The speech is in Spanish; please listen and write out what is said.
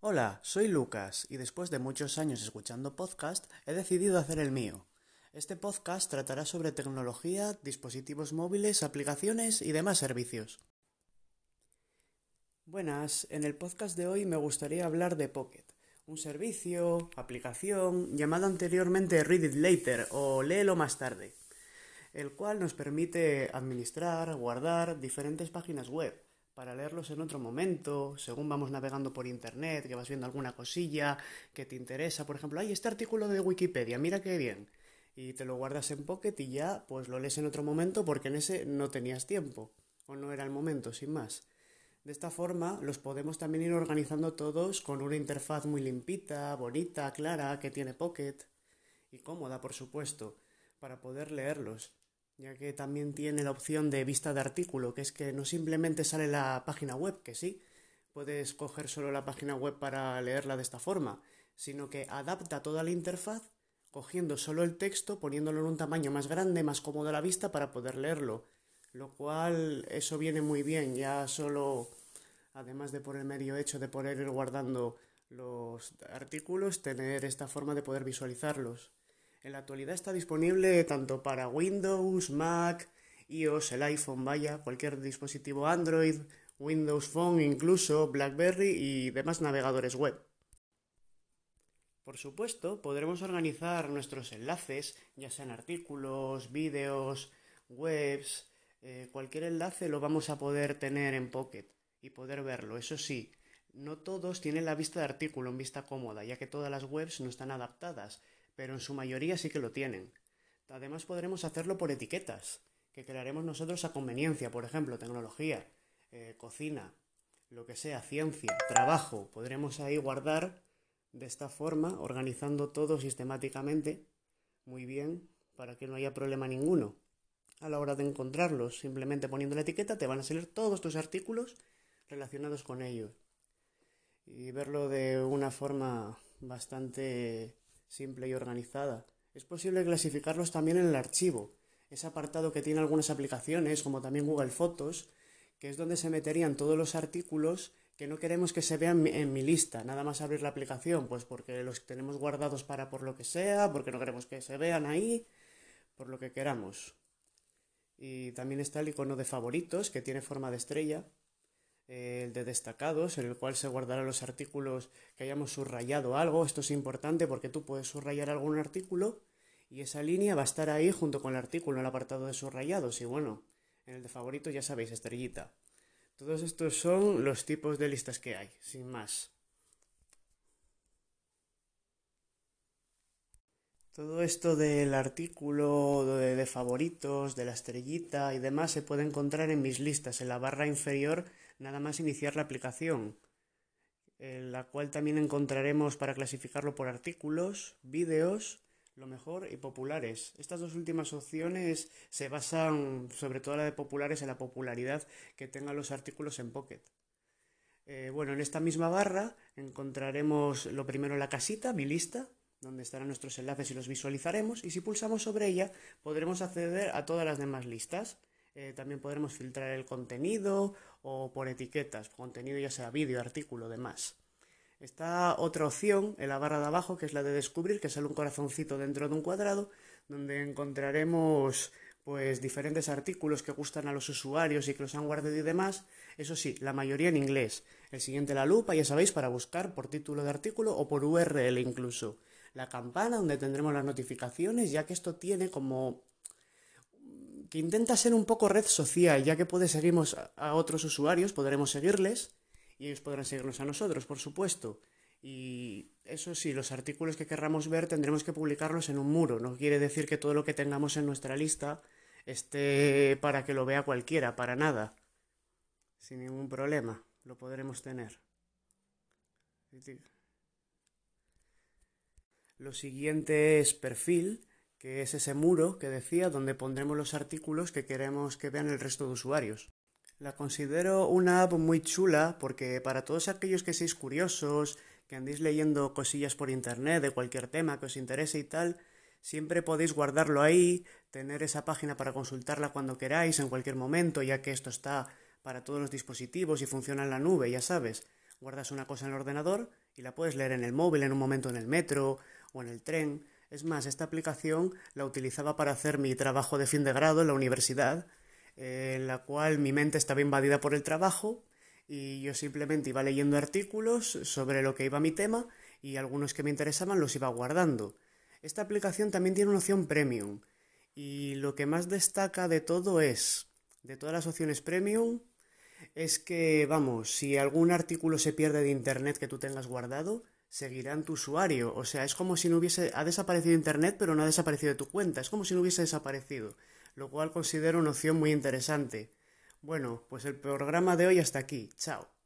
Hola, soy Lucas y después de muchos años escuchando podcast he decidido hacer el mío. Este podcast tratará sobre tecnología, dispositivos móviles, aplicaciones y demás servicios. Buenas, en el podcast de hoy me gustaría hablar de Pocket, un servicio, aplicación, llamado anteriormente Read It Later o Léelo más tarde, el cual nos permite administrar, guardar diferentes páginas web para leerlos en otro momento, según vamos navegando por internet, que vas viendo alguna cosilla que te interesa, por ejemplo, hay este artículo de Wikipedia, mira qué bien, y te lo guardas en Pocket y ya pues lo lees en otro momento porque en ese no tenías tiempo, o no era el momento, sin más. De esta forma los podemos también ir organizando todos con una interfaz muy limpita, bonita, clara, que tiene Pocket, y cómoda, por supuesto, para poder leerlos ya que también tiene la opción de vista de artículo, que es que no simplemente sale la página web, que sí, puedes coger solo la página web para leerla de esta forma, sino que adapta toda la interfaz cogiendo solo el texto, poniéndolo en un tamaño más grande, más cómodo a la vista para poder leerlo, lo cual eso viene muy bien, ya solo, además de por el medio hecho de poder ir guardando los artículos, tener esta forma de poder visualizarlos. En la actualidad está disponible tanto para Windows, Mac, iOS, el iPhone, vaya, cualquier dispositivo Android, Windows Phone, incluso BlackBerry y demás navegadores web. Por supuesto, podremos organizar nuestros enlaces, ya sean artículos, vídeos, webs, eh, cualquier enlace lo vamos a poder tener en Pocket y poder verlo. Eso sí, no todos tienen la vista de artículo en vista cómoda, ya que todas las webs no están adaptadas pero en su mayoría sí que lo tienen. Además podremos hacerlo por etiquetas, que crearemos nosotros a conveniencia, por ejemplo, tecnología, eh, cocina, lo que sea, ciencia, trabajo. Podremos ahí guardar de esta forma, organizando todo sistemáticamente, muy bien, para que no haya problema ninguno. A la hora de encontrarlos, simplemente poniendo la etiqueta, te van a salir todos tus artículos relacionados con ellos. Y verlo de una forma bastante simple y organizada. Es posible clasificarlos también en el archivo, ese apartado que tiene algunas aplicaciones, como también Google Fotos, que es donde se meterían todos los artículos que no queremos que se vean en mi lista, nada más abrir la aplicación, pues porque los tenemos guardados para por lo que sea, porque no queremos que se vean ahí, por lo que queramos. Y también está el icono de favoritos, que tiene forma de estrella, el de destacados, en el cual se guardarán los artículos que hayamos subrayado algo. Esto es importante porque tú puedes subrayar algún artículo y esa línea va a estar ahí junto con el artículo en el apartado de subrayados. Y bueno, en el de favoritos ya sabéis, estrellita. Todos estos son los tipos de listas que hay, sin más. Todo esto del artículo de, favoritos, de la estrellita y demás se puede encontrar en mis listas, en la barra inferior nada más iniciar la aplicación, en la cual también encontraremos para clasificarlo por artículos, vídeos, lo mejor y populares. Estas dos últimas opciones se basan, sobre todo la de populares, en la popularidad que tengan los artículos en Pocket. Eh, bueno, en esta misma barra encontraremos lo primero la casita, mi lista, donde estarán nuestros enlaces y los visualizaremos, y si pulsamos sobre ella podremos acceder a todas las demás listas. Eh, también podremos filtrar el contenido o por etiquetas, contenido ya sea vídeo, artículo, demás. Está otra opción en la barra de abajo, que es la de descubrir, que sale un corazoncito dentro de un cuadrado, donde encontraremos pues diferentes artículos que gustan a los usuarios y que los han guardado y demás. Eso sí, la mayoría en inglés. El siguiente la lupa, ya sabéis, para buscar por título de artículo o por URL incluso. La campana, donde tendremos las notificaciones, ya que esto tiene como que intenta ser un poco red social, ya que puede seguirnos a otros usuarios, podremos seguirles y ellos podrán seguirnos a nosotros, por supuesto. Y eso sí, los artículos que querramos ver tendremos que publicarlos en un muro. No quiere decir que todo lo que tengamos en nuestra lista esté para que lo vea cualquiera, para nada. Sin ningún problema, lo podremos tener. Lo siguiente es perfil que es ese muro que decía donde pondremos los artículos que queremos que vean el resto de usuarios. La considero una app muy chula porque para todos aquellos que seáis curiosos, que andéis leyendo cosillas por internet de cualquier tema que os interese y tal, Siempre podéis guardarlo ahí, tener esa página para consultarla cuando queráis, en cualquier momento, ya que esto está para todos los dispositivos y funciona en la nube, ya sabes. Guardas una cosa en el ordenador y la puedes leer en el móvil en un momento en el metro o en el tren. Es más, esta aplicación la utilizaba para hacer mi trabajo de fin de grado en la universidad, en la cual mi mente estaba invadida por el trabajo y yo simplemente iba leyendo artículos sobre lo que iba mi tema y algunos que me interesaban los iba guardando. Esta aplicación también tiene una opción premium y lo que más destaca de todo es, de todas las opciones premium, es que, vamos, si algún artículo se pierde de internet que tú tengas guardado, seguirá en tu usuario. O sea, es como si no hubiese, ha desaparecido internet, pero no ha desaparecido de tu cuenta. Es como si no hubiese desaparecido, lo cual considero una opción muy interesante. Bueno, pues el programa de hoy hasta aquí. Chao.